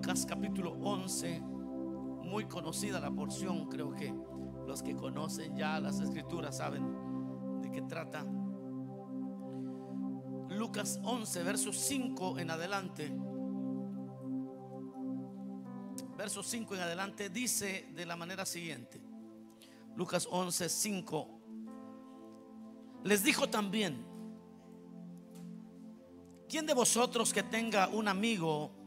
Lucas capítulo 11, muy conocida la porción, creo que los que conocen ya las escrituras saben de qué trata. Lucas 11, verso 5 en adelante. Verso 5 en adelante dice de la manera siguiente. Lucas 11, 5. Les dijo también, ¿quién de vosotros que tenga un amigo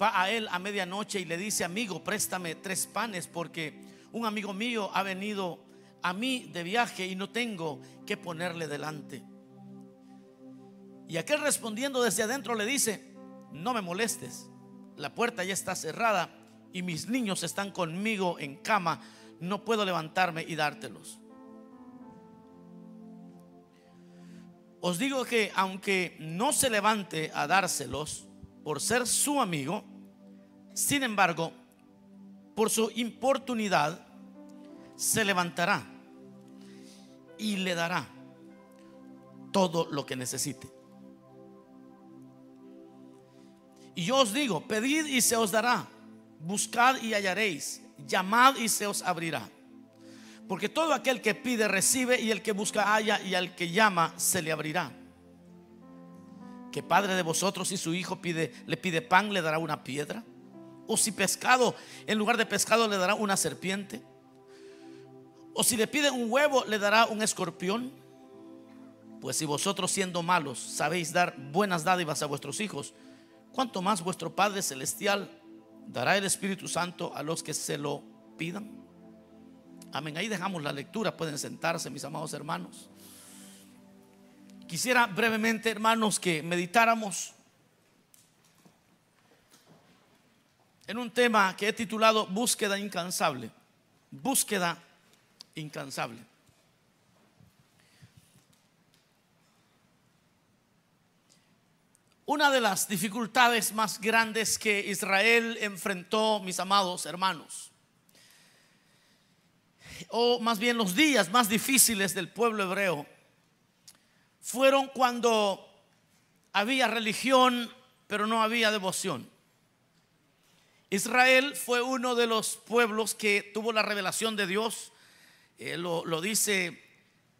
va a él a medianoche y le dice, amigo, préstame tres panes porque un amigo mío ha venido a mí de viaje y no tengo que ponerle delante? Y aquel respondiendo desde adentro le dice, no me molestes, la puerta ya está cerrada y mis niños están conmigo en cama, no puedo levantarme y dártelos. Os digo que aunque no se levante a dárselos por ser su amigo, sin embargo, por su importunidad, se levantará y le dará todo lo que necesite. Y yo os digo, pedid y se os dará, buscad y hallaréis, llamad y se os abrirá. Porque todo aquel que pide recibe y el que busca halla y al que llama se le abrirá. Que padre de vosotros si su hijo le pide pan le dará una piedra o si pescado en lugar de pescado le dará una serpiente o si le pide un huevo le dará un escorpión. Pues si vosotros siendo malos sabéis dar buenas dádivas a vuestros hijos, cuanto más vuestro Padre Celestial dará el Espíritu Santo a los que se lo pidan. Amén. Ahí dejamos la lectura. Pueden sentarse, mis amados hermanos. Quisiera brevemente, hermanos, que meditáramos en un tema que he titulado Búsqueda incansable. Búsqueda incansable. Una de las dificultades más grandes que Israel enfrentó, mis amados hermanos, o más bien los días más difíciles del pueblo hebreo, fueron cuando había religión, pero no había devoción. Israel fue uno de los pueblos que tuvo la revelación de Dios. Eh, lo, dice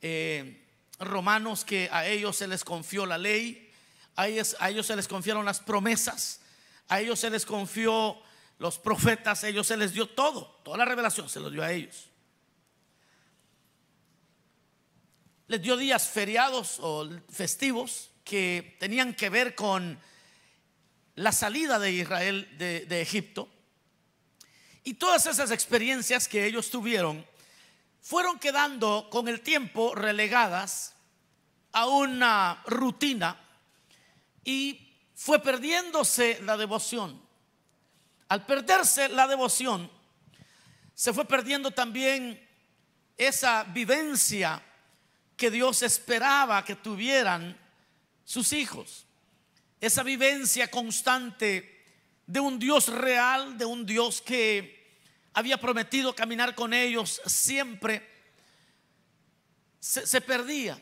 eh, Romanos que a ellos se les confió la ley a ellos, se les confiaron las promesas, a ellos se les confió los profetas, a ellos se les dio todo, toda la revelación se lo dio a ellos. Les dio días feriados o festivos que tenían que ver con la salida de Israel de, de Egipto. Y todas esas experiencias que ellos tuvieron fueron quedando con el tiempo relegadas a una rutina y fue perdiéndose la devoción. Al perderse la devoción, se fue perdiendo también esa vivencia que Dios esperaba que tuvieran sus hijos. Esa vivencia constante de un Dios real, de un Dios que había prometido caminar con ellos siempre, se, perdía.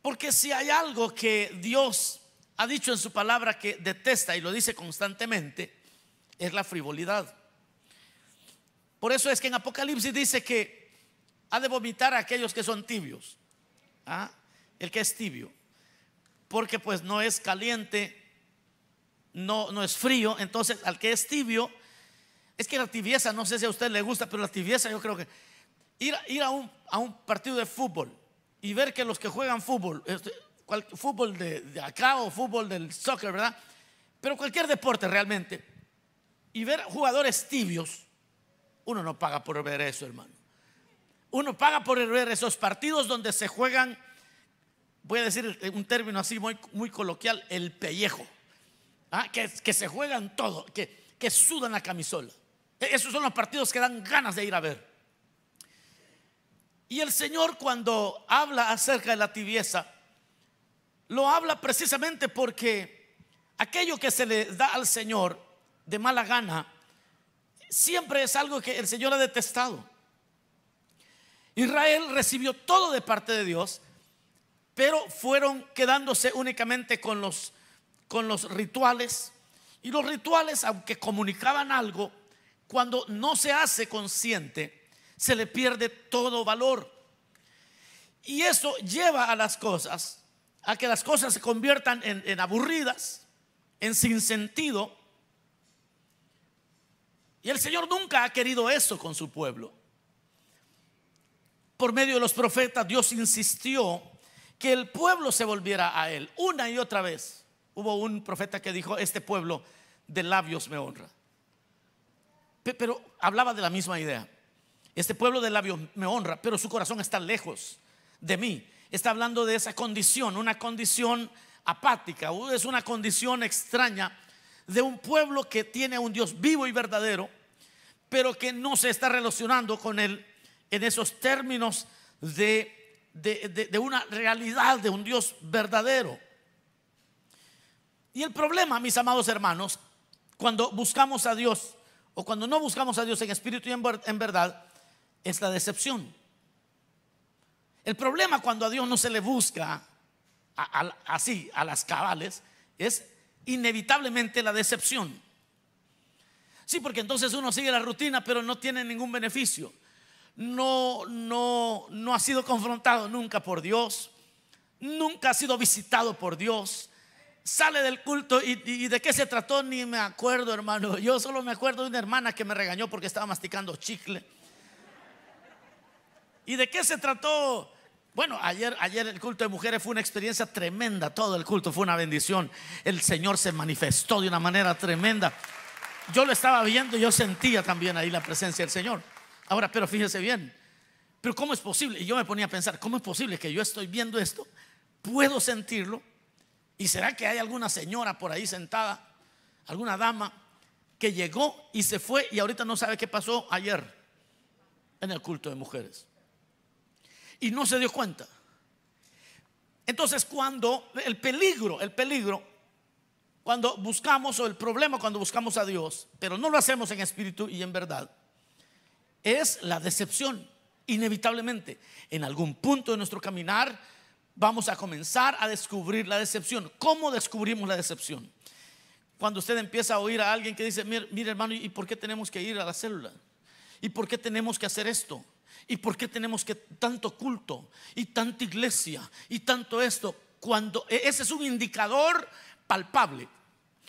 Porque si hay algo que Dios ha dicho en su palabra que detesta y lo dice constantemente, es la frivolidad. Por eso es que en Apocalipsis dice que ha de vomitar a aquellos que son tibios. ¿Ah? El que es tibio. Porque pues no es caliente, no, no es frío. Entonces al que es tibio, es que la tibieza, no sé si a usted le gusta, pero la tibieza yo creo que ir, ir a, un, a un partido de fútbol y ver que los que juegan fútbol, este, fútbol de, acá o fútbol del soccer, ¿verdad? Pero cualquier deporte realmente. Y ver jugadores tibios, uno no paga por ver eso, hermano. Uno paga por ver esos partidos donde se juegan, voy a decir un término así muy, muy coloquial, el pellejo. ¿ah? Que, se juegan todo, que, que sudan la camisola. E, esos son los partidos que dan ganas de ir a ver. Y el Señor cuando habla acerca de la tibieza, lo habla precisamente porque aquello que se le da al Señor de mala gana, siempre es algo que el Señor ha detestado. Israel recibió todo de parte de Dios, pero fueron quedándose únicamente con los, con los rituales Y los rituales, aunque comunicaban algo, cuando no se hace consciente, se le pierde todo valor. Y eso lleva a las cosas, a que las cosas se conviertan en, aburridas, en sinsentido. Y el Señor nunca ha querido eso con su pueblo. Por medio de los profetas, Dios insistió que el pueblo se volviera a Él una y otra vez. Hubo un profeta que dijo, este pueblo de labios me honra. Pero hablaba de la misma idea. Este pueblo de labios me honra, pero su corazón está lejos de mí. Está hablando de esa condición, una condición apática, es una condición extraña de un pueblo que tiene un Dios vivo y verdadero, pero que no se está relacionando con él en esos términos de, de, una realidad de un Dios verdadero. Y el problema, mis amados hermanos, cuando buscamos a Dios o cuando no buscamos a Dios en espíritu y en verdad, es la decepción. El problema cuando a Dios no se le busca así, a las cabales, es inevitablemente la decepción. Sí, porque entonces uno sigue la rutina, pero no tiene ningún beneficio. No, no, no ha sido confrontado nunca por Dios, nunca ha sido visitado por Dios. Sale del culto y, de qué se trató ni me acuerdo, hermano. Yo solo me acuerdo de una hermana que me regañó porque estaba masticando chicle. ¿Y de qué se trató? Bueno, ayer, ayer el culto de mujeres fue una experiencia tremenda, todo el culto fue una bendición. El Señor se manifestó de una manera tremenda. Yo lo estaba viendo y yo sentía también ahí la presencia del Señor. Ahora, pero fíjese bien, pero ¿cómo es posible? Y yo me ponía a pensar, ¿cómo es posible que yo estoy viendo esto? ¿Puedo sentirlo? ¿Y será que hay alguna señora por ahí sentada, alguna dama que llegó y se fue y ahorita no sabe qué pasó ayer en el culto de mujeres? y no se dio cuenta. Entonces cuando el peligro, el peligro, cuando buscamos, o el problema cuando buscamos a Dios, pero no lo hacemos en espíritu y en verdad, es la decepción. Inevitablemente, en algún punto de nuestro caminar, vamos a comenzar a descubrir la decepción. ¿Cómo descubrimos la decepción? Cuando usted empieza a oír a alguien que dice, mire, mire hermano, ¿y por qué tenemos que ir a la célula? ¿Y por qué tenemos que hacer esto? ¿Y por qué tenemos que tanto culto y tanta iglesia y tanto esto? Cuando e, ese es un indicador palpable.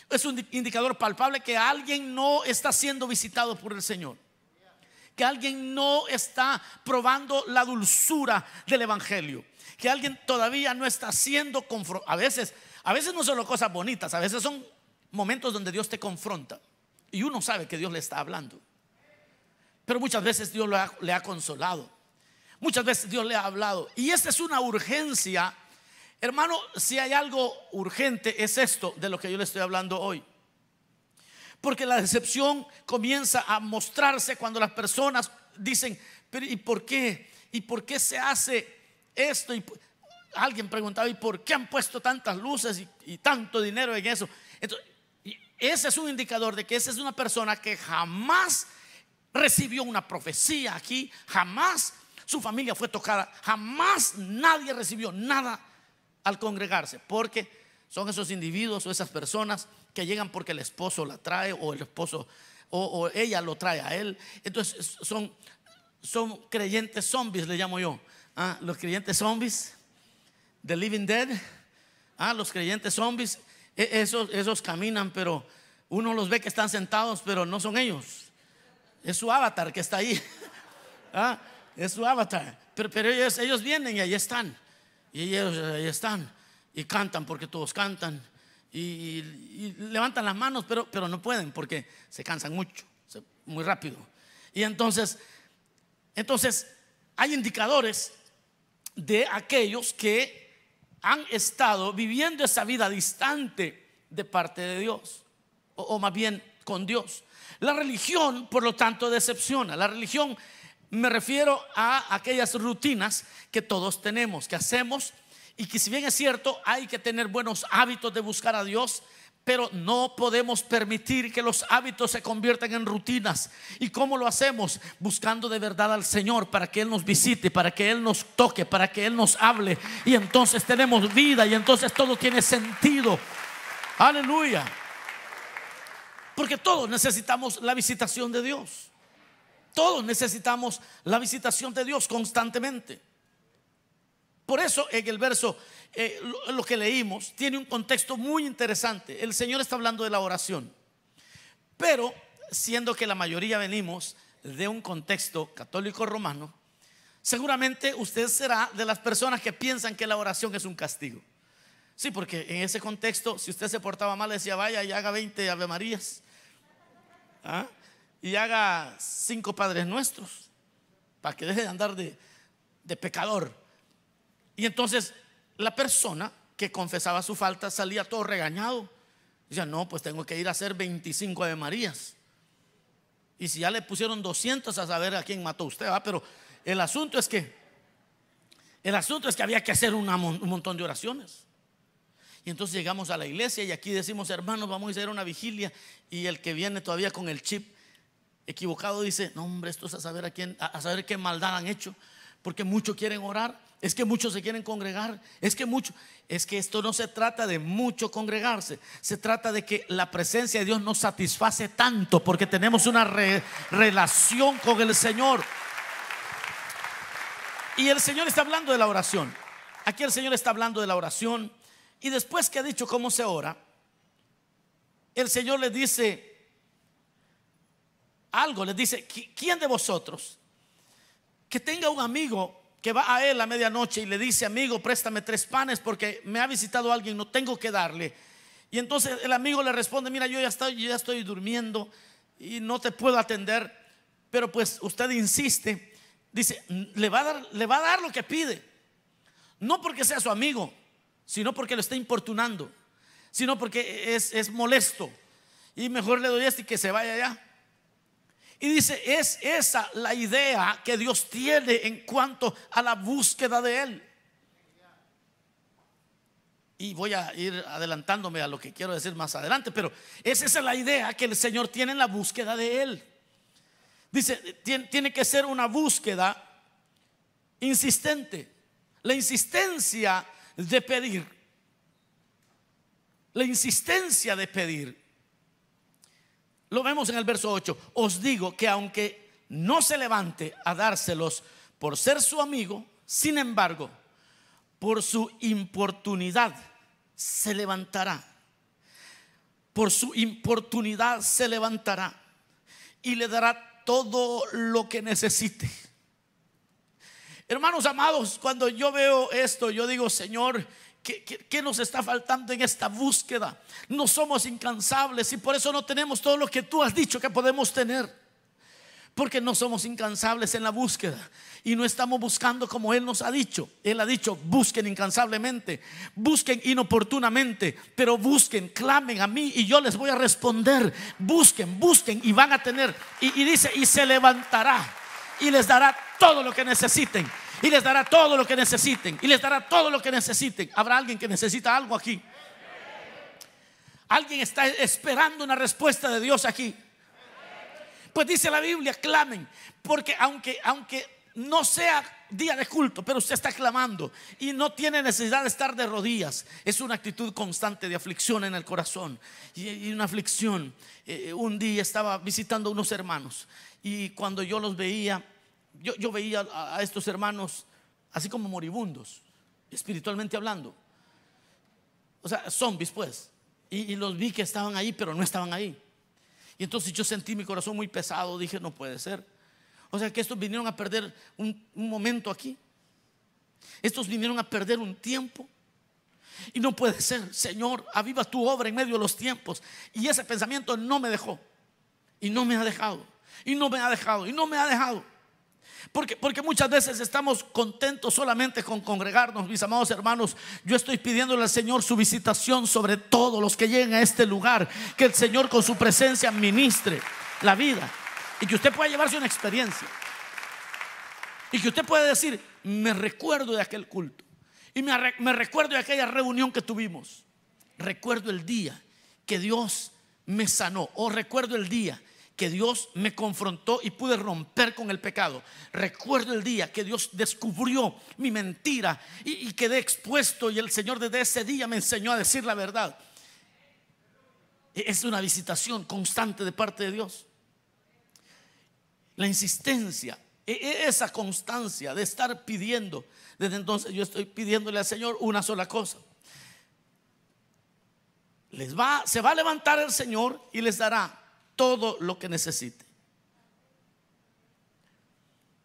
Es un indicador palpable que alguien no está siendo visitado por el Señor. Que alguien no está probando la dulzura del evangelio. Que alguien todavía no está siendo a veces a veces no son cosas bonitas, a veces son momentos donde Dios te confronta y uno sabe que Dios le está hablando. Pero muchas veces Dios le ha, consolado. Muchas veces Dios le ha hablado. Y esta es una urgencia. Hermano, si hay algo urgente es esto de lo que yo le estoy hablando hoy. Porque la decepción comienza a mostrarse cuando las personas dicen, ¿y por qué? ¿Y por qué se hace esto? Y alguien preguntaba, ¿y por qué han puesto tantas luces y, tanto dinero en eso? Entonces, ese es un indicador de que esa es una persona que jamás recibió una profecía aquí, jamás su familia fue tocada, jamás nadie recibió nada al congregarse, porque son esos individuos o esas personas que llegan porque el esposo la trae o el esposo o, ella lo trae a él. Entonces son, son creyentes zombies, le llamo yo. Ah, los creyentes zombies, the living dead. Ah, los creyentes zombies, e, esos, esos caminan, pero uno los ve que están sentados, pero no son ellos. Es su avatar que está ahí. ¿Ah? Es su avatar. Pero, pero ellos, ellos, vienen y ahí están. Y ellos ahí están. Y cantan porque todos cantan. Y, levantan las manos, pero, pero no pueden porque se cansan mucho, muy rápido. Y entonces, entonces hay indicadores de aquellos que han estado viviendo esa vida distante de parte de Dios, o más bien con Dios. La religión, por lo tanto, decepciona. La religión me refiero a aquellas rutinas que todos tenemos, que hacemos y que si bien es cierto, hay que tener buenos hábitos de buscar a Dios, pero no podemos permitir que los hábitos se conviertan en rutinas. ¿Y cómo lo hacemos? Buscando de verdad al Señor para que Él nos visite, para que Él nos toque, para que Él nos hable. Y entonces tenemos vida y entonces todo tiene sentido. Aleluya. Porque todos necesitamos la visitación de Dios. Todos necesitamos la visitación de Dios constantemente. Por eso en el verso, eh, lo, que leímos, tiene un contexto muy interesante. El Señor está hablando de la oración. Pero siendo que la mayoría venimos de un contexto católico romano, seguramente usted será de las personas que piensan que la oración es un castigo. Sí, porque en ese contexto, si usted se portaba mal, decía, vaya y haga 20 Ave Marías. ¿ah? Y haga cinco Padres Nuestros. Para que deje de andar de, de pecador. Y entonces la persona que confesaba su falta salía todo regañado. Decía, no, pues tengo que ir a hacer 25 Ave Marías. Y si ya le pusieron 200 a saber a quién mató usted, ¿va? pero el asunto es que, el asunto es que había que hacer un montón de oraciones. Y entonces llegamos a la iglesia y aquí decimos, hermanos, vamos a hacer una vigilia. Y el que viene todavía con el chip equivocado dice, no hombre, esto es a saber a quién, a saber qué maldad han hecho. Porque muchos quieren orar, es que muchos se quieren congregar, es que mucho, es que esto no se trata de mucho congregarse, se trata de que la presencia de Dios nos satisface tanto porque tenemos una relación con el Señor. Y el Señor está hablando de la oración. Aquí el Señor está hablando de la oración y después que ha dicho cómo se ora, el Señor le dice algo, le dice, ¿quién de vosotros que tenga un amigo que va a él a medianoche y le dice, amigo, préstame tres panes porque me ha visitado alguien, no tengo que darle? Y entonces el amigo le responde, mira, yo ya estoy, ya estoy durmiendo y no te puedo atender, pero pues usted insiste, dice, le va a dar, le va a dar lo que pide, no porque sea su amigo, sino porque lo está importunando, sino porque es, es molesto. Y mejor le doy este y que se vaya allá. Y dice, es esa la idea que Dios tiene en cuanto a la búsqueda de Él. Y voy a ir adelantándome a lo que quiero decir más adelante, pero esa es la idea que el Señor tiene en la búsqueda de Él. Dice, tiene que ser una búsqueda insistente. La insistencia de pedir. La insistencia de pedir. Lo vemos en el verso 8. Os digo que aunque no se levante a dárselos por ser su amigo, sin embargo, por su importunidad se levantará. Por su importunidad se levantará y le dará todo lo que necesite. Hermanos amados, cuando yo veo esto, yo digo, Señor, ¿Qué, nos está faltando en esta búsqueda? No somos incansables y por eso no tenemos todo lo que tú has dicho que podemos tener. Porque no somos incansables en la búsqueda y no estamos buscando como Él nos ha dicho. Él ha dicho, busquen incansablemente, busquen inoportunamente, pero busquen, clamen a mí y yo les voy a responder. Busquen, busquen y van a tener. y dice, y se levantará y les dará todo lo que necesiten y les dará todo lo que necesiten. Y les dará todo lo que necesiten. ¿Habrá alguien que necesita algo aquí? Alguien está esperando una respuesta de Dios aquí. Pues dice la Biblia, clamen. Porque aunque, aunque no sea día de culto, pero usted está clamando y no tiene necesidad de estar de rodillas. Es una actitud constante de aflicción en el corazón y, una aflicción. Eh, un día estaba visitando unos hermanos y cuando yo los veía, yo, veía a, estos hermanos así como moribundos, espiritualmente hablando. O sea, zombies pues. Y, los vi que estaban ahí, pero no estaban ahí. Y entonces yo sentí mi corazón muy pesado, dije, no puede ser. O sea que estos vinieron a perder un, un momento aquí. Estos vinieron a perder un tiempo. Y no puede ser, Señor, aviva tu obra en medio de los tiempos. Y ese pensamiento no me dejó. Y no me ha dejado. Y no me ha dejado. Y no me ha dejado. Porque, porque muchas veces estamos contentos solamente con congregarnos, mis amados hermanos. Yo estoy pidiéndole al Señor su visitación sobre todos los que lleguen a este lugar. Que el Señor con su presencia ministre la vida. Y que usted pueda llevarse una experiencia. Y que usted pueda decir, me recuerdo de aquel culto. Y me, recuerdo de aquella reunión que tuvimos. Recuerdo el día que Dios me sanó. O recuerdo el día que Dios me confrontó y pude romper con el pecado. Recuerdo el día que Dios descubrió mi mentira y, quedé expuesto y el Señor desde ese día me enseñó a decir la verdad. Es una visitación constante de parte de Dios. La insistencia, e, e, esa constancia de estar pidiendo. Desde entonces yo estoy pidiéndole al Señor una sola cosa. Les va, se va a levantar el Señor y les dará todo lo que necesite.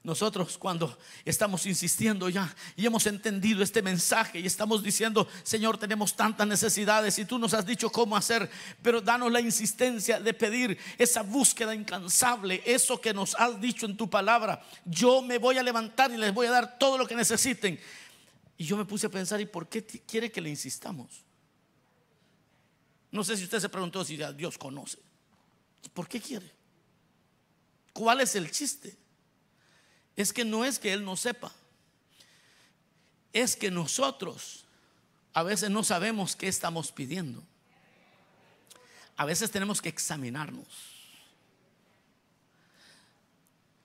Nosotros cuando estamos insistiendo ya y hemos entendido este mensaje y estamos diciendo, Señor, tenemos tantas necesidades y tú nos has dicho cómo hacer, pero danos la insistencia de pedir esa búsqueda incansable, eso que nos has dicho en tu palabra. Yo me voy a levantar y les voy a dar todo lo que necesiten. Y yo me puse a pensar, ¿y por qué quiere que le insistamos? No sé si usted se preguntó si Dios conoce. ¿Por qué quiere? ¿Cuál es el chiste? es que no es que Él no sepa, es que nosotros a veces no sabemos qué estamos pidiendo. A veces tenemos que examinarnos.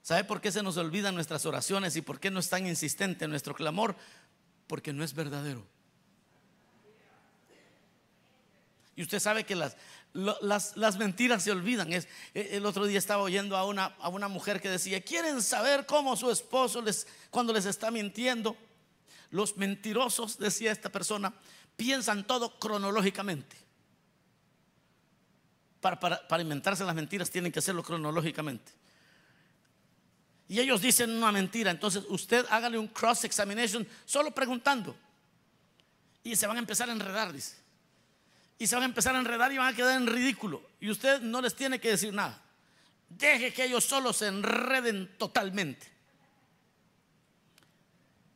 ¿Sabe por qué se nos olvidan nuestras oraciones y por qué no es tan insistente nuestro clamor? Porque no es verdadero. Y usted sabe que las, las, mentiras se olvidan. Es, e, el otro día estaba oyendo a una, a una mujer que decía, ¿quieren saber cómo su esposo les, cuando les está mintiendo? Los mentirosos, decía esta persona, piensan todo cronológicamente. Para, para, para inventarse las mentiras tienen que hacerlo cronológicamente. Y ellos dicen una mentira, entonces usted hágale un cross examination solo preguntando. Y se van a empezar a enredar, dice y se van a empezar a enredar y van a quedar en ridículo. Y usted no les tiene que decir nada. Deje que ellos solos se enreden totalmente.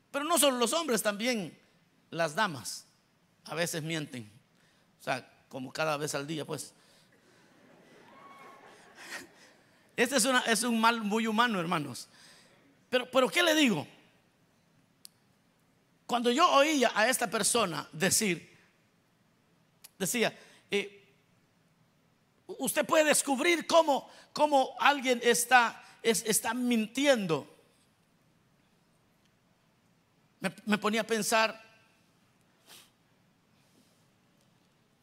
Pero no solo los hombres, también las damas a veces mienten. O sea, como cada vez al día, pues. Este es, es un mal muy humano, hermanos. Pero, pero, ¿qué le digo? Cuando yo oía a esta persona decir, decía, eh, usted puede descubrir cómo, cómo alguien está, está mintiendo. Me, ponía a pensar,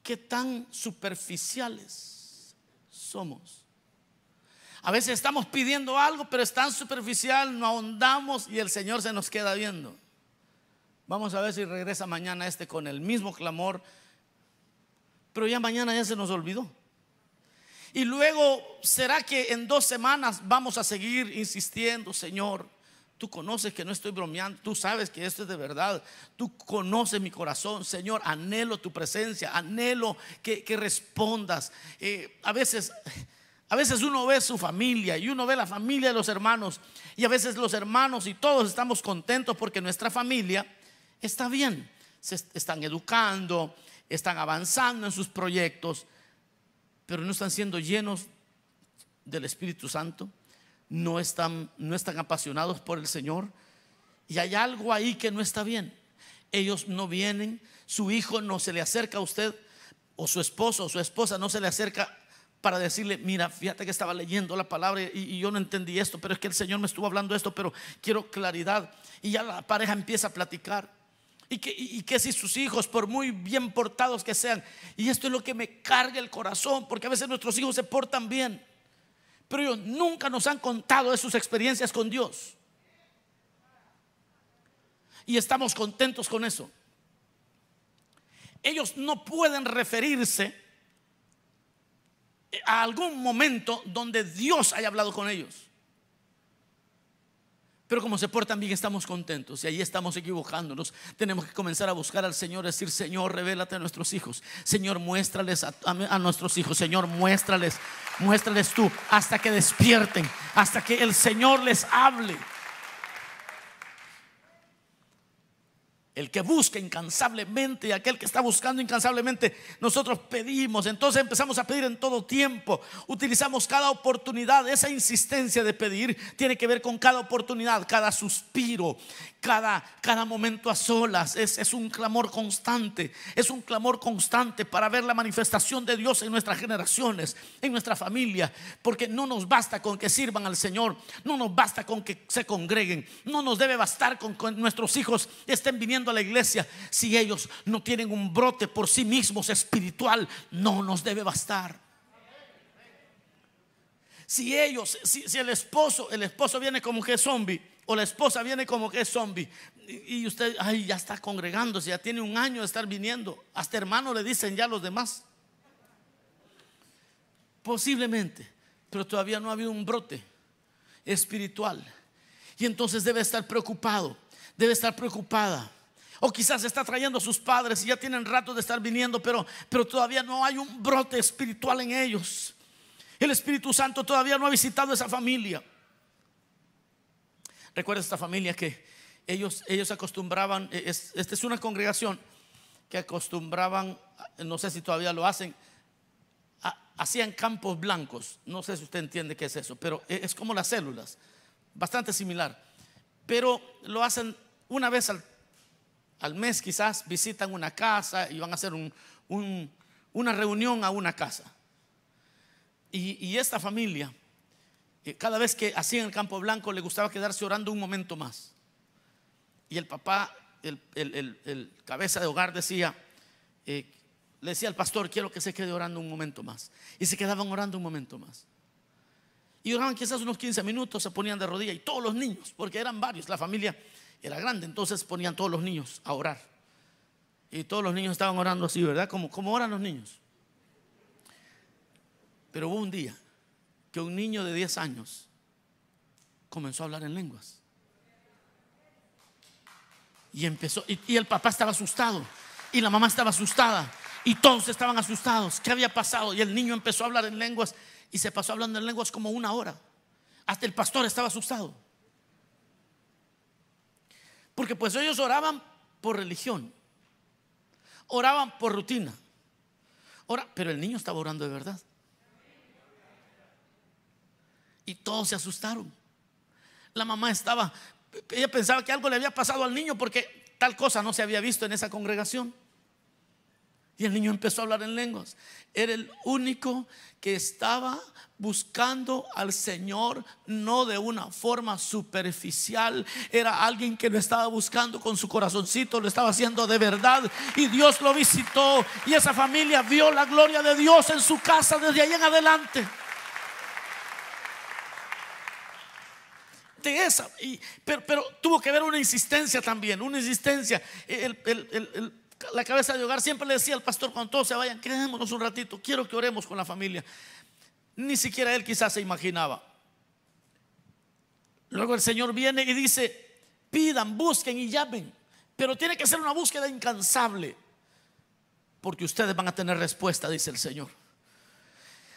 ¿qué tan superficiales somos? A veces estamos pidiendo algo, pero es tan superficial, no ahondamos y el Señor se nos queda viendo. Vamos a ver si regresa mañana este con el mismo clamor pero ya mañana ya se nos olvidó. Y luego, ¿será que en dos semanas vamos a seguir insistiendo, Señor? Tú conoces que no estoy bromeando, tú sabes que esto es de verdad, tú conoces mi corazón, Señor, anhelo tu presencia, anhelo que, respondas. Eh, a veces... A veces uno ve su familia y uno ve la familia de los hermanos y a veces los hermanos y todos estamos contentos porque nuestra familia está bien. Se están educando, están avanzando en sus proyectos, pero no están siendo llenos del Espíritu Santo, no están, no están apasionados por el Señor. Y hay algo ahí que no está bien. Ellos no vienen, su hijo no se le acerca a usted, o su esposo o su esposa no se le acerca para decirle, mira, fíjate que estaba leyendo la palabra y, y, yo no entendí esto, pero es que el Señor me estuvo hablando esto, pero quiero claridad. Y ya la pareja empieza a platicar. Y que, si sus hijos, por muy bien portados que sean, y esto es lo que me carga el corazón, porque a veces nuestros hijos se portan bien, pero ellos nunca nos han contado de sus experiencias con Dios. Y estamos contentos con eso. Ellos no pueden referirse a algún momento donde Dios haya hablado con ellos. Pero como se portan bien, estamos contentos y ahí estamos equivocándonos. Tenemos que comenzar a buscar al Señor, decir, Señor, revélate a nuestros hijos. Señor, muéstrales a, a, nuestros hijos. Señor, muéstrales, muéstrales tú hasta que despierten, hasta que el Señor les hable. El que busca incansablemente y aquel que está buscando incansablemente, nosotros pedimos. Entonces empezamos a pedir en todo tiempo. Utilizamos cada oportunidad. Esa insistencia de pedir tiene que ver con cada oportunidad, cada suspiro, cada, cada momento a solas. Es, es un clamor constante. Es un clamor constante para ver la manifestación de Dios en nuestras generaciones, en nuestra familia. Porque no nos basta con que sirvan al Señor. No nos basta con que se congreguen. No nos debe bastar con que nuestros hijos estén viniendo a la iglesia si ellos no tienen un brote por sí mismos espiritual? No nos debe bastar. Si ellos, si, el esposo, el esposo viene como que zombie, o la esposa viene como que es zombie, y, usted, ay, ya está congregándose, ya tiene un año de estar viniendo, hasta hermano le dicen ya los demás. Posiblemente, pero todavía no ha habido un brote espiritual. Y entonces debe estar preocupado, debe estar preocupada. O quizás está trayendo a sus padres y ya tienen rato de estar viniendo, pero, pero todavía no hay un brote espiritual en ellos. El Espíritu Santo todavía no ha visitado esa familia. Recuerda esta familia que ellos, ellos acostumbraban, e, esta es una congregación que acostumbraban, no sé si todavía lo hacen, hacían campos blancos. No sé si usted entiende qué es eso, pero e, es como las células bastante similar. Pero lo hacen una vez al, mes, quizás visitan una casa y van a hacer una reunión a una casa. Y, esta familia, cada vez que hacían el campo blanco, le gustaba quedarse orando un momento más. Y el papá, el, cabeza de hogar decía, eh, le decía al pastor, quiero que se quede orando un momento más. Y se quedaban orando un momento más. Y oraban quizás unos 15 minutos, se ponían de rodillas y todos los niños, porque eran varios, la familia era grande, entonces ponían todos los niños a orar. Y todos los niños estaban orando así, ¿verdad? Como, como oran los niños. Pero hubo un día que un niño de 10 años comenzó a hablar en lenguas. Y empezó, y, el papá estaba asustado, y la mamá estaba asustada, y todos estaban asustados. ¿Qué había pasado? Y el niño empezó a hablar en lenguas y se pasó hablando en lenguas como una hora. Hasta el pastor estaba asustado. Porque pues ellos oraban por religión. Oraban por rutina. Ora, pero el niño estaba orando de verdad. Y todos se asustaron. La mamá estaba, ella pensaba que algo le había pasado al niño porque tal cosa no se había visto en esa congregación. Y el niño empezó a hablar en lenguas. Era el único que estaba buscando al Señor no de una forma superficial. Era alguien que lo estaba buscando con su corazoncito, lo estaba haciendo de verdad. Y Dios lo visitó. Y esa familia vio la gloria de Dios en su casa desde ahí en adelante. Esa, pero, tuvo que haber una insistencia también, una insistencia. la cabeza de hogar, siempre le decía al pastor cuando todos se vayan, quedémonos un ratito, quiero que oremos con la familia. Ni siquiera él quizás se imaginaba. Luego el Señor viene y dice, pidan, busquen y llamen, pero tiene que ser una búsqueda incansable, porque ustedes van a tener respuesta, dice el Señor.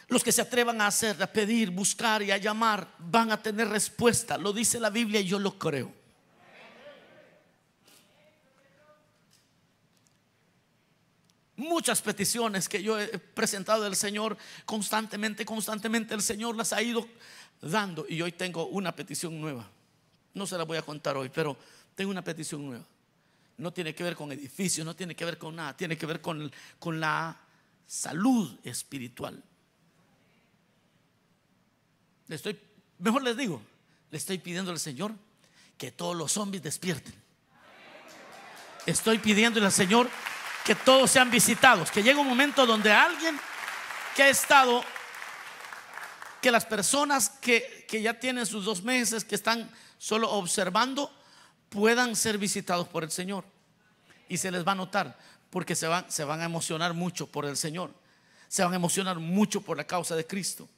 Los que se atrevan a hacer, a pedir, buscar y a llamar, van a tener respuesta. Lo dice la Biblia y yo lo creo. Muchas peticiones que yo he presentado al Señor constantemente, constantemente el Señor las ha ido dando. Y hoy tengo una petición nueva. No se la voy a contar hoy, pero tengo una petición nueva. No tiene que ver con edificios, no tiene que ver con nada, tiene que ver con, con la salud espiritual. Le estoy, mejor les digo, le estoy pidiendo al Señor que todos los zombies despierten. Estoy pidiéndole al Señor que todos sean visitados, que llegue un momento donde alguien que ha estado, que las personas que, ya tienen sus dos meses, que están solo observando, puedan ser visitados por el Señor. Y se les va a notar, porque se van, se van a emocionar mucho por el Señor, se van a emocionar mucho por la causa de Cristo.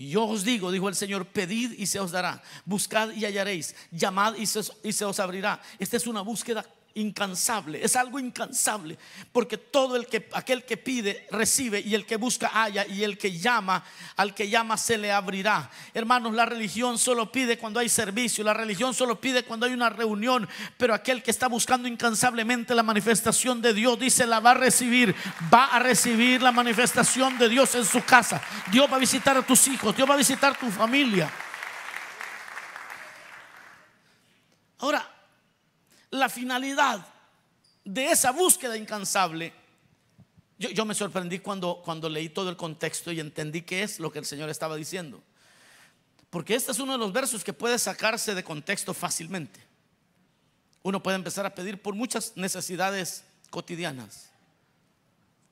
Y yo os digo, dijo el Señor, pedid y se os dará, buscad y hallaréis, llamad y se, y se os abrirá. Esta es una búsqueda incansable, es algo incansable, porque todo el que aquel que pide recibe y el que busca halla y el que llama al que llama se le abrirá. Hermanos, la religión solo pide cuando hay servicio, la religión solo pide cuando hay una reunión, pero aquel que está buscando incansablemente la manifestación de Dios dice la va a recibir, va a recibir la manifestación de Dios en su casa. Dios va a visitar a tus hijos, Dios va a visitar tu familia. Ahora, la finalidad de esa búsqueda incansable, yo, me sorprendí cuando, cuando leí todo el contexto y entendí qué es lo que el Señor estaba diciendo. Porque este es uno de los versos que puede sacarse de contexto fácilmente. uno puede empezar a pedir por muchas necesidades cotidianas.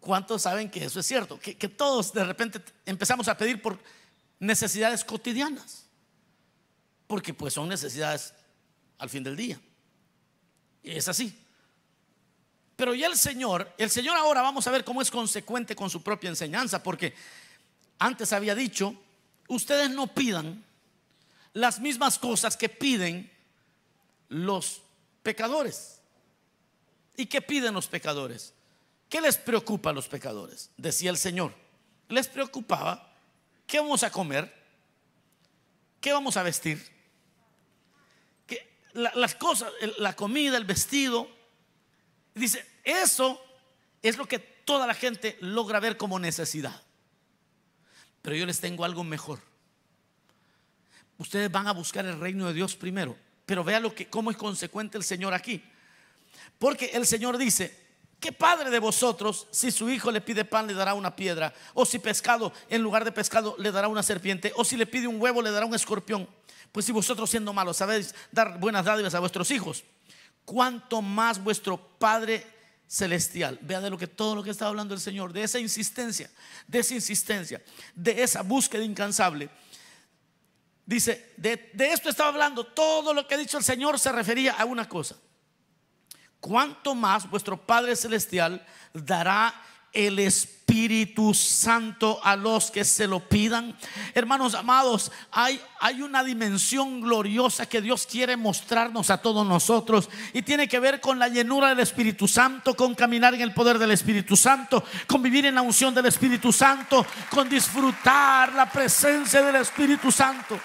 ¿Cuántos saben que eso es cierto? Que, que todos de repente empezamos a pedir por necesidades cotidianas. Porque pues son necesidades al fin del día. Es así. Pero ya el Señor, el Señor ahora vamos a ver cómo es consecuente con su propia enseñanza, porque antes había dicho, ustedes no pidan las mismas cosas que piden los pecadores. ¿Y qué piden los pecadores? ¿Qué les preocupa a los pecadores? Decía el Señor. Les preocupaba qué vamos a comer, qué vamos a vestir, las cosas, la comida, el vestido. Dice, eso es lo que toda la gente logra ver como necesidad. Pero yo les tengo algo mejor. Ustedes van a buscar el reino de Dios primero. Pero vea lo que, cómo es consecuente el Señor aquí. Porque el Señor dice, ¿qué padre de vosotros si su hijo le pide pan le dará una piedra? O si pescado en lugar de pescado le dará una serpiente? O si le pide un huevo le dará un escorpión? Pues si vosotros siendo malos sabéis dar buenas dádivas a vuestros hijos, cuánto más vuestro Padre celestial. Vea de lo que todo lo que está hablando el Señor, de esa insistencia, de esa insistencia, de esa búsqueda incansable. Dice, de, de esto estaba hablando, todo lo que ha dicho el Señor se refería a una cosa. Cuánto más vuestro Padre celestial dará el Espíritu Santo a los que se lo pidan. Hermanos amados, hay, hay una dimensión gloriosa que Dios quiere mostrarnos a todos nosotros y tiene que ver con la llenura del Espíritu Santo, con caminar en el poder del Espíritu Santo, con vivir en la unción del Espíritu Santo, con disfrutar la presencia del Espíritu Santo.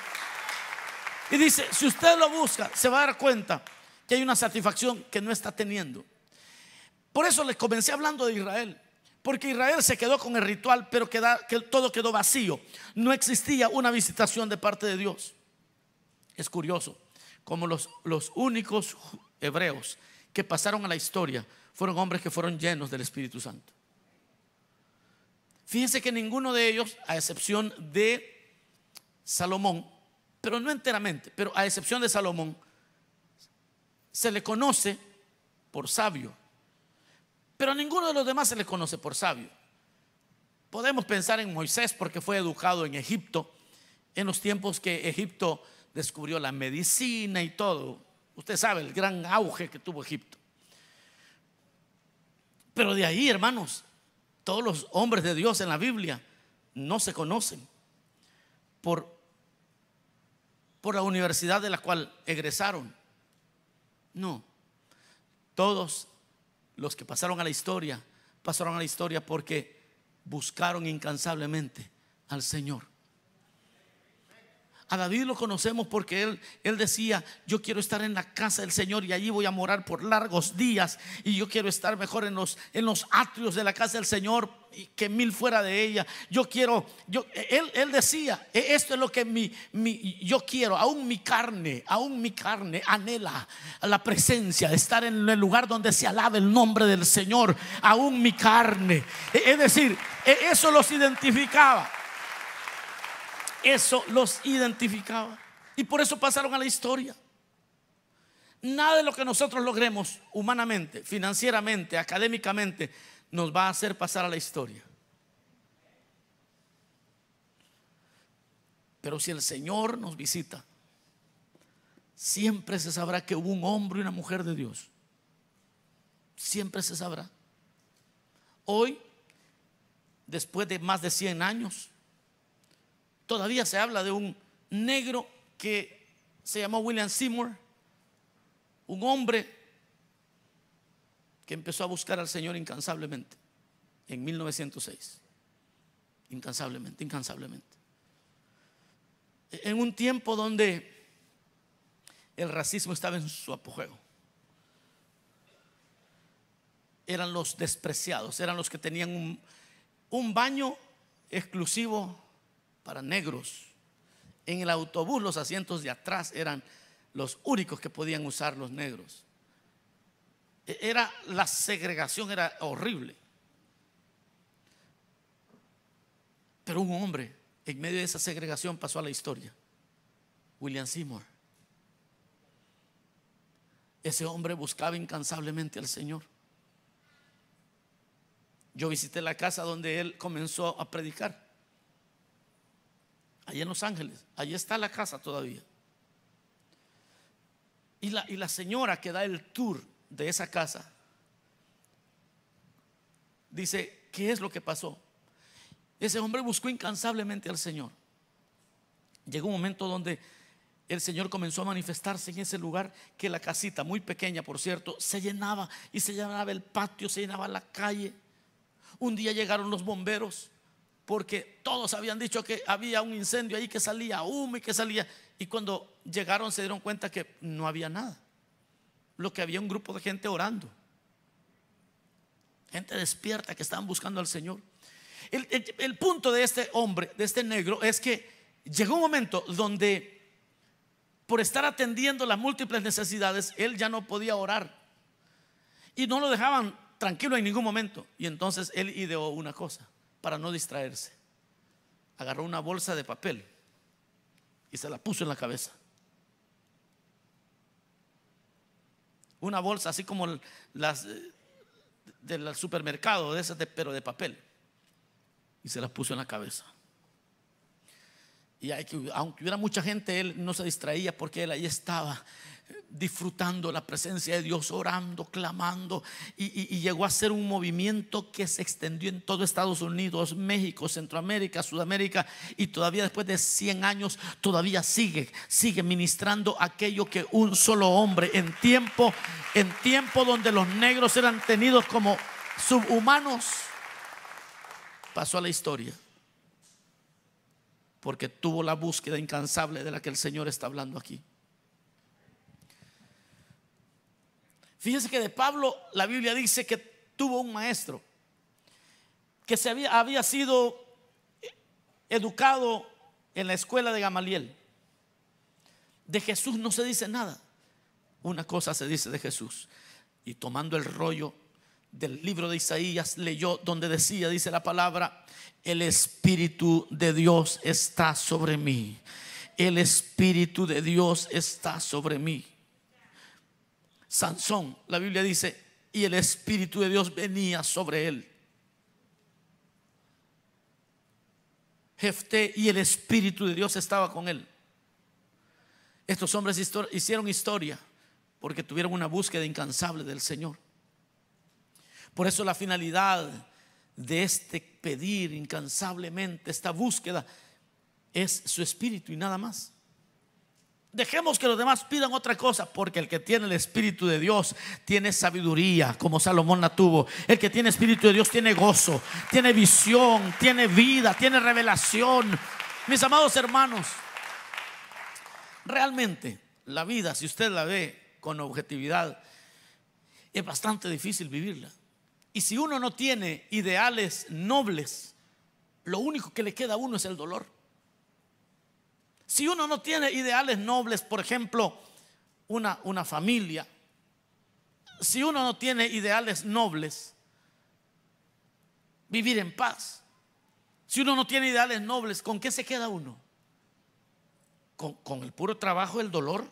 Y dice, si usted lo busca, se va a dar cuenta que hay una satisfacción que no está teniendo. Por eso les comencé hablando de Israel. Porque Israel se quedó con el ritual, pero que todo quedó vacío. No existía una visitación de parte de Dios. Es curioso, como los, los únicos hebreos que pasaron a la historia fueron hombres que fueron llenos del Espíritu Santo. Fíjense que ninguno de ellos, a excepción de Salomón, pero no enteramente, pero a excepción de Salomón, se le conoce por sabio. Pero a ninguno de los demás se le conoce por sabio. Podemos pensar en Moisés porque fue educado en Egipto, en los tiempos que Egipto descubrió la medicina y todo. Usted sabe el gran auge que tuvo Egipto. Pero de ahí, hermanos, todos los hombres de Dios en la Biblia no se conocen por, por la universidad de la cual egresaron. No, todos los que pasaron a la historia, pasaron a la historia porque buscaron incansablemente al Señor. A David lo conocemos porque él, él decía, yo quiero estar en la casa del Señor y allí voy a morar por largos días y yo quiero estar mejor en los, en los atrios de la casa del Señor que mil fuera de ella. Yo quiero, yo, él, él decía, e, esto es lo que mi, mi, yo quiero, aún mi carne, aún mi carne anhela la presencia, estar en el lugar donde se alaba el nombre del Señor, aún mi carne. E, es decir, e, eso los identificaba. Eso los identificaba. Y por eso pasaron a la historia. Nada de lo que nosotros logremos humanamente, financieramente, académicamente, nos va a hacer pasar a la historia. Pero si el Señor nos visita, siempre se sabrá que hubo un hombre y una mujer de Dios. Siempre se sabrá. Hoy, después de más de 100 años, Todavía se habla de un negro que se llamó William Seymour, un hombre que empezó a buscar al Señor incansablemente en 1906. Incansablemente, incansablemente. En un tiempo donde el racismo estaba en su apogeo. Eran los despreciados, eran los que tenían un, un baño exclusivo para negros. En el autobús los asientos de atrás eran los únicos que podían usar los negros. E-, era la segregación era horrible. Pero un hombre en medio de esa segregación pasó a la historia. William Seymour. Ese hombre buscaba incansablemente al Señor. Yo visité la casa donde él comenzó a predicar. Allí en Los Ángeles. Allí está la casa todavía. Y la, y la señora que da el tour de esa casa dice, ¿qué es lo que pasó? Ese hombre buscó incansablemente al Señor. Llegó un momento donde el Señor comenzó a manifestarse en ese lugar que la casita, muy pequeña por cierto, se llenaba y se llenaba el patio, se llenaba la calle. Un día llegaron los bomberos porque todos habían dicho que había un incendio ahí que salía humo y que salía. Y cuando llegaron se dieron cuenta que no había nada. Lo que había un grupo de gente orando. Gente despierta que estaban buscando al Señor. El, punto de este hombre, de este negro, es que llegó un momento donde por estar atendiendo las múltiples necesidades, él ya no podía orar. Y no lo dejaban tranquilo en ningún momento. Y entonces él ideó una cosa para no distraerse. Agarró una bolsa de papel y se la puso en la cabeza. Una bolsa así como las eh, del supermercado, de esas pero de papel. Y se la puso en la cabeza. Y aunque hubiera mucha gente, él no se distraía porque él ahí estaba disfrutando la presencia de Dios, orando, clamando, y, llegó a ser un movimiento que se extendió en todo Estados Unidos, México, Centroamérica, Sudamérica, y todavía después de 100 años, todavía sigue, sigue ministrando aquello que un solo hombre en tiempo, en tiempo donde los negros eran tenidos como subhumanos, pasó a la historia. Porque tuvo la búsqueda incansable de la que el Señor está hablando aquí. Fíjense que de Pablo la Biblia dice que tuvo un maestro que se había, había sido educado en la escuela de Gamaliel. De Jesús no se dice nada. Una cosa se dice de Jesús. Y tomando el rollo del libro de Isaías, leyó donde decía, dice la palabra, el Espíritu de Dios está sobre mí. El Espíritu de Dios está sobre mí. Sansón, la Biblia dice, y el Espíritu de Dios venía sobre él. Jefté y el Espíritu de Dios estaba con él. Estos hombres hicieron historia porque tuvieron una búsqueda incansable del Señor. Por eso la finalidad de este pedir incansablemente, esta búsqueda, es su espíritu y nada más. Dejemos que los demás pidan otra cosa, porque el que tiene el Espíritu de Dios tiene sabiduría, como Salomón la tuvo. El que tiene Espíritu de Dios tiene gozo, tiene visión, tiene vida, tiene revelación. Mis amados hermanos, realmente la vida, si usted la ve con objetividad, es bastante difícil vivirla. Y si uno no tiene ideales nobles, lo único que le queda a uno es el dolor. Si uno no tiene ideales nobles, por ejemplo, una, una familia, si uno no tiene ideales nobles, vivir en paz. Si uno no tiene ideales nobles, ¿con qué se queda uno? Con, con el puro trabajo, el dolor,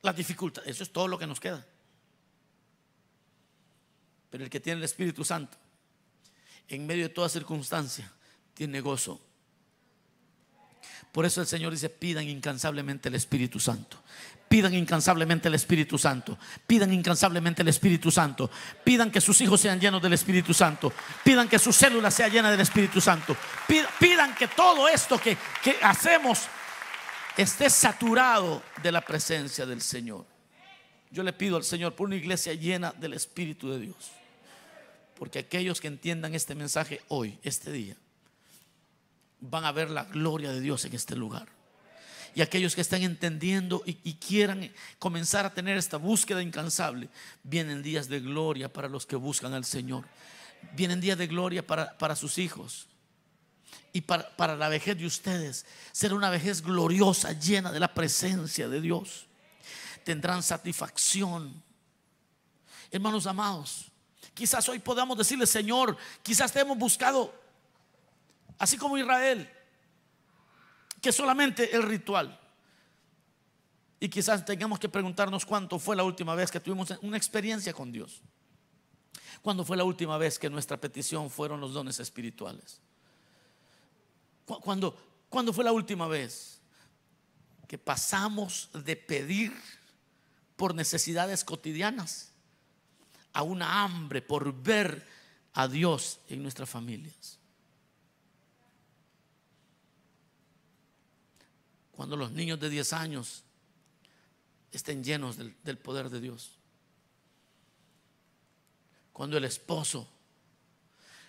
la dificultad. Eso es todo lo que nos queda. Pero el que tiene el Espíritu Santo, en medio de toda circunstancia, tiene gozo por eso el Señor dice, pidan incansablemente el Espíritu Santo. Pidan incansablemente el Espíritu Santo. Pidan incansablemente el Espíritu Santo. Pidan que sus hijos sean llenos del Espíritu Santo. Pidan que su célula sea llena del Espíritu Santo. Pidan que todo esto que, que hacemos esté saturado de la presencia del Señor. Yo le pido al Señor por una iglesia llena del Espíritu de Dios. Porque aquellos que entiendan este mensaje hoy, este día, van a ver la gloria de Dios en este lugar. Y aquellos que están entendiendo y, quieran comenzar a tener esta búsqueda incansable, vienen días de gloria para los que buscan al Señor. Vienen días de gloria para, para sus hijos. Y para, para la vejez de ustedes, será una vejez gloriosa, llena de la presencia de Dios. Tendrán satisfacción. Hermanos amados, quizás hoy podamos decirle, Señor, quizás te hemos buscado Así como Israel, que solamente el ritual. Y quizás tengamos que preguntarnos cuánto fue la última vez que tuvimos una experiencia con Dios. ¿Cuándo fue la última vez que nuestra petición fueron los dones espirituales? ¿Cuándo, ¿Cuándo fue la última vez que pasamos de pedir por necesidades cotidianas a una hambre por ver a Dios en nuestras familias? Cuando los niños de 10 años estén llenos del, poder de Dios. Cuando el esposo,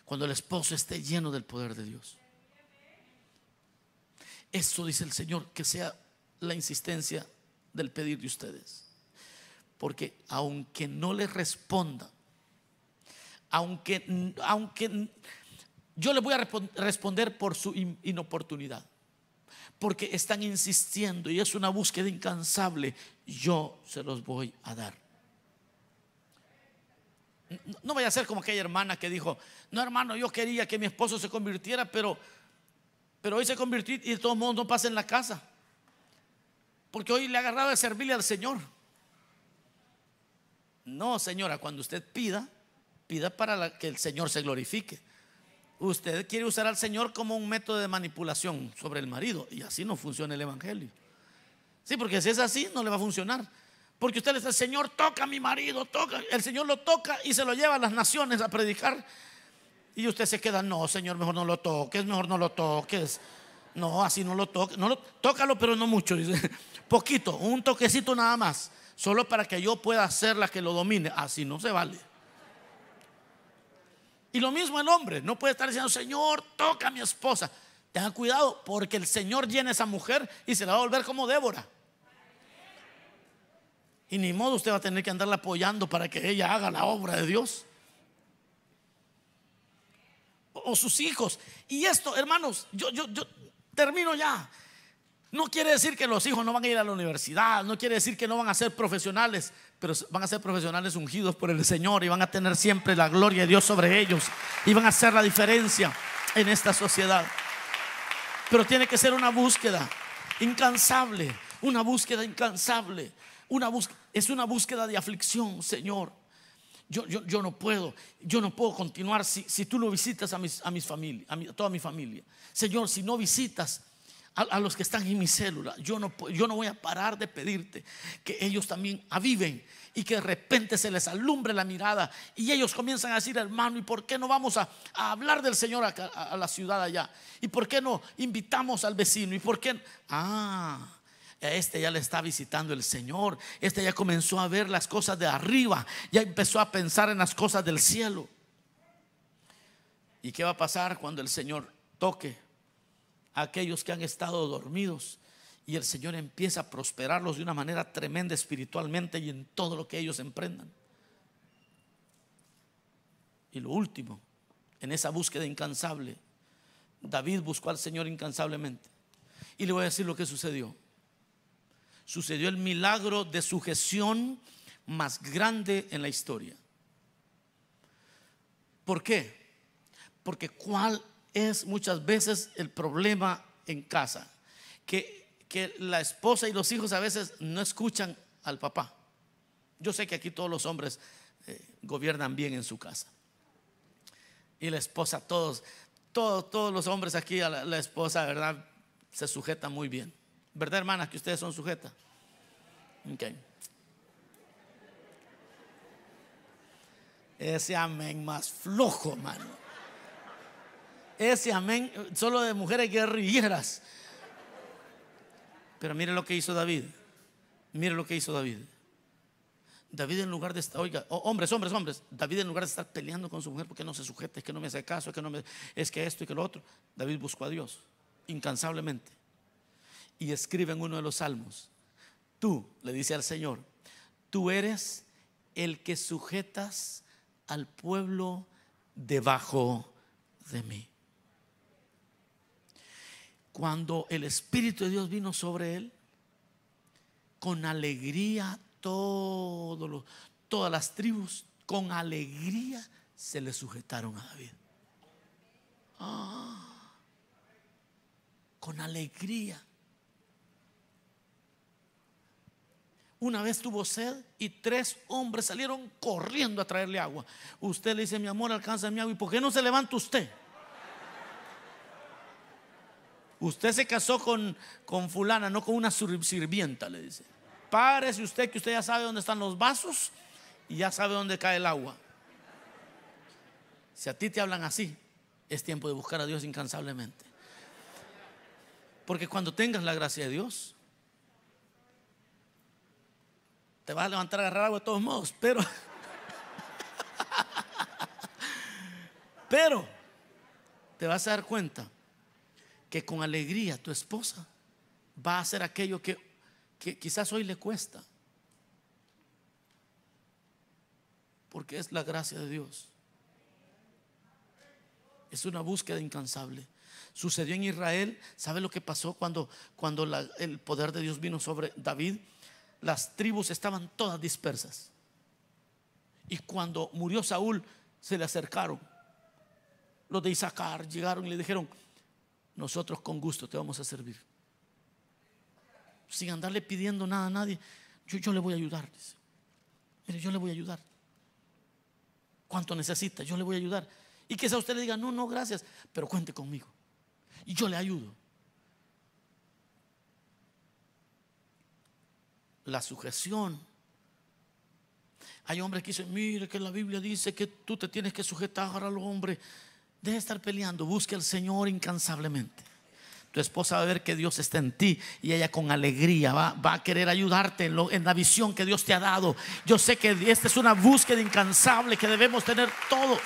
cuando el esposo esté lleno del poder de Dios. Eso dice el Señor, que sea la insistencia del pedir de ustedes. Porque aunque no le responda, aunque, aunque yo le voy a responder por su inoportunidad, porque están insistiendo y es una búsqueda incansable, yo se los voy a dar. No vaya a ser como aquella hermana que dijo, no hermano, yo quería que mi esposo se convirtiera, pero, pero hoy se convirtió y todo el mundo no pasa en la casa. Porque hoy le ha agarrado de servirle al Señor. No, señora, cuando usted pida, pida para que el Señor se glorifique. Usted quiere usar al Señor como un método de manipulación sobre el marido y así no funciona el Evangelio. Sí, porque si es así, no le va a funcionar. Porque usted le dice, Señor, toca a mi marido, toca. El Señor lo toca y se lo lleva a las naciones a predicar. Y usted se queda, no, Señor, mejor no lo toques, mejor no lo toques. No, así no lo toques. No lo, tócalo, pero no mucho. Dice, poquito, un toquecito nada más. Solo para que yo pueda hacer la que lo domine. Así no se vale. Y lo mismo el hombre. No puede estar diciendo, Señor, toca a mi esposa. Tenga cuidado porque el Señor llena a esa mujer y se la va a volver como Débora. Y ni modo usted va a tener que andarla apoyando para que ella haga la obra de Dios. O, sus hijos. Y esto, hermanos, yo, yo, yo termino ya. No quiere decir que los hijos no van a ir a la universidad, no quiere decir que no van a ser profesionales, pero van a ser profesionales ungidos por el Señor y van a tener siempre la gloria de Dios sobre ellos y van a hacer la diferencia en esta sociedad. Pero tiene que ser una búsqueda incansable, una búsqueda incansable es una búsqueda de aflicción, Señor. Yo, yo, yo, no puedo, yo no puedo continuar si, si tú no visitas a, mis, a, mis familia, a, toda mi familia. Señor, si no visitas a, los que están en mi célula, yo no, yo no voy a parar de pedirte que ellos también aviven y que de repente se les alumbre la mirada y ellos comienzan a decir, hermano, ¿y por qué no vamos a, hablar del Señor a, la ciudad allá? ¿Y por qué no invitamos al vecino? ¿Y por qué? Ah, este ya le está visitando el Señor. Este ya comenzó a ver las cosas de arriba. Ya empezó a pensar en las cosas del cielo. ¿Y qué va a pasar cuando el Señor toque a aquellos que han estado dormidos? Y el Señor empieza a prosperarlos de una manera tremenda espiritualmente y en todo lo que ellos emprendan. Y lo último, en esa búsqueda incansable, David buscó al Señor incansablemente. Y le voy a decir lo que sucedió sucedió el milagro de sujeción más grande en la historia. ¿Por qué? Porque cuál es muchas veces el problema en casa, que, que la esposa y los hijos a veces no escuchan al papá. Yo sé que aquí todos los hombres eh, gobiernan bien en su casa. Y la esposa, todos, todos, todos los hombres aquí, la, esposa, ¿verdad? Se sujeta muy bien. ¿Verdad, hermanas, que ustedes son sujetas? Ok. Ese amén más flojo, mano. Ese amén solo de mujeres guerrilleras. Pero mire lo que hizo David. Mire lo que hizo David. David en lugar de estar, oiga, hombres, hombres, hombres, David en lugar de estar peleando con su mujer porque no se sujeta, es que no me hace caso, es que no me, es que esto y que lo otro, David buscó a Dios incansablemente y escribe en uno de los salmos, tú, le dice al Señor, tú eres el que sujetas al pueblo debajo de mí. Cuando el Espíritu de Dios vino sobre él, con alegría todas las tribus, con alegría se le sujetaron a David. Ah, con alegría. una vez tuvo sed y tres hombres salieron corriendo a traerle agua. Usted le dice, mi amor, alcanza mi agua. ¿Y por qué no se levanta usted? Usted se casó con, con fulana, no con una sirvienta, le dice. Párese usted que usted ya sabe dónde están los vasos y ya sabe dónde cae el agua. Si a ti te hablan así, es tiempo de buscar a Dios incansablemente. Porque cuando tengas la gracia de Dios, te vas a levantar a agarrar agua de todos modos, pero pero te vas a dar cuenta que con alegría tu esposa va a hacer aquello que que quizás hoy le cuesta. Porque es la gracia de Dios. Es una búsqueda incansable. Sucedió en Israel. ¿Sabe lo que pasó cuando, cuando el poder de Dios vino sobre David? Las tribus estaban todas dispersas. Y cuando murió Saúl, se le acercaron. Los de Isaacar llegaron y le dijeron, nosotros con gusto te vamos a servir sin andarle pidiendo nada a nadie, yo, yo le voy a ayudar. Mire, yo le voy a ayudar. ¿Cuánto necesita? Yo le voy a ayudar. Y a usted le diga, no, no, gracias, pero cuente conmigo. Y yo le ayudo. La sujeción. Hay hombres que dicen, mire que la Biblia dice que tú te tienes que sujetar al hombre. Deje de estar peleando, busque al Señor incansablemente. Tu esposa va a ver que Dios está en ti y ella con alegría va, a querer ayudarte en, en, la visión que Dios te ha dado. Yo sé que esta es una búsqueda incansable que debemos tener todos.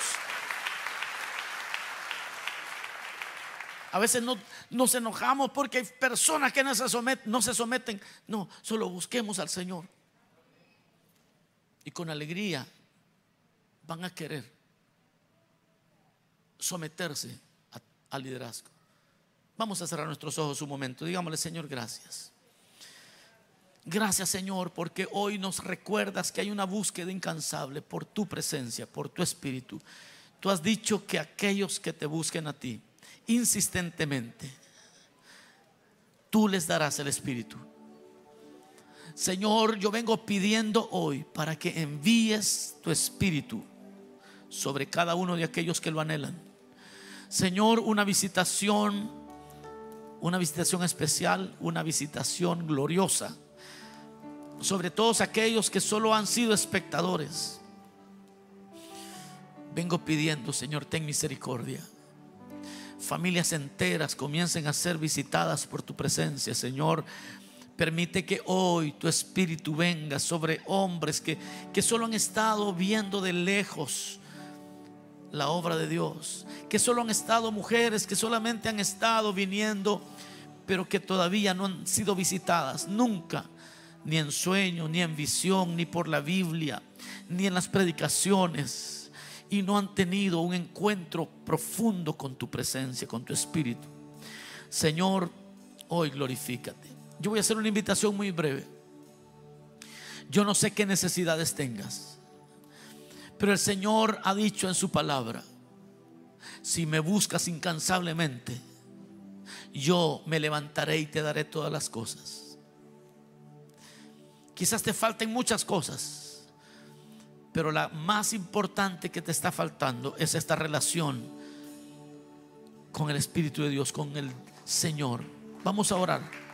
A veces no, nos enojamos porque hay personas que no se, someten, no se someten. No, solo busquemos al Señor. Y con alegría van a querer someterse al liderazgo. Vamos a cerrar nuestros ojos un momento. Digámosle, Señor, gracias. Gracias, Señor, porque hoy nos recuerdas que hay una búsqueda incansable por tu presencia, por tu espíritu. Tú has dicho que aquellos que te busquen a ti insistentemente, tú les darás el espíritu. Señor, yo vengo pidiendo hoy para que envíes tu espíritu sobre cada uno de aquellos que lo anhelan. Señor, una visitación una visitación especial, una visitación gloriosa sobre todos aquellos que solo han sido espectadores. Vengo pidiendo, Señor, ten misericordia. Familias enteras comiencen a ser visitadas por tu presencia, Señor. Permite que hoy tu espíritu venga sobre hombres que, que solo han estado viendo de lejos la obra de Dios. Que solo han estado mujeres, que solamente han estado viniendo, pero que todavía no han sido visitadas. Nunca, ni en sueño, ni en visión, ni por la Biblia, ni en las predicaciones. Y no han tenido un encuentro profundo con tu presencia, con tu espíritu. Señor, hoy glorifícate. Yo voy a hacer una invitación muy breve. Yo no sé qué necesidades tengas. Pero el Señor ha dicho en su palabra, si me buscas incansablemente, yo me levantaré y te daré todas las cosas. Quizás te falten muchas cosas, pero la más importante que te está faltando es esta relación con el Espíritu de Dios, con el Señor. Vamos a orar.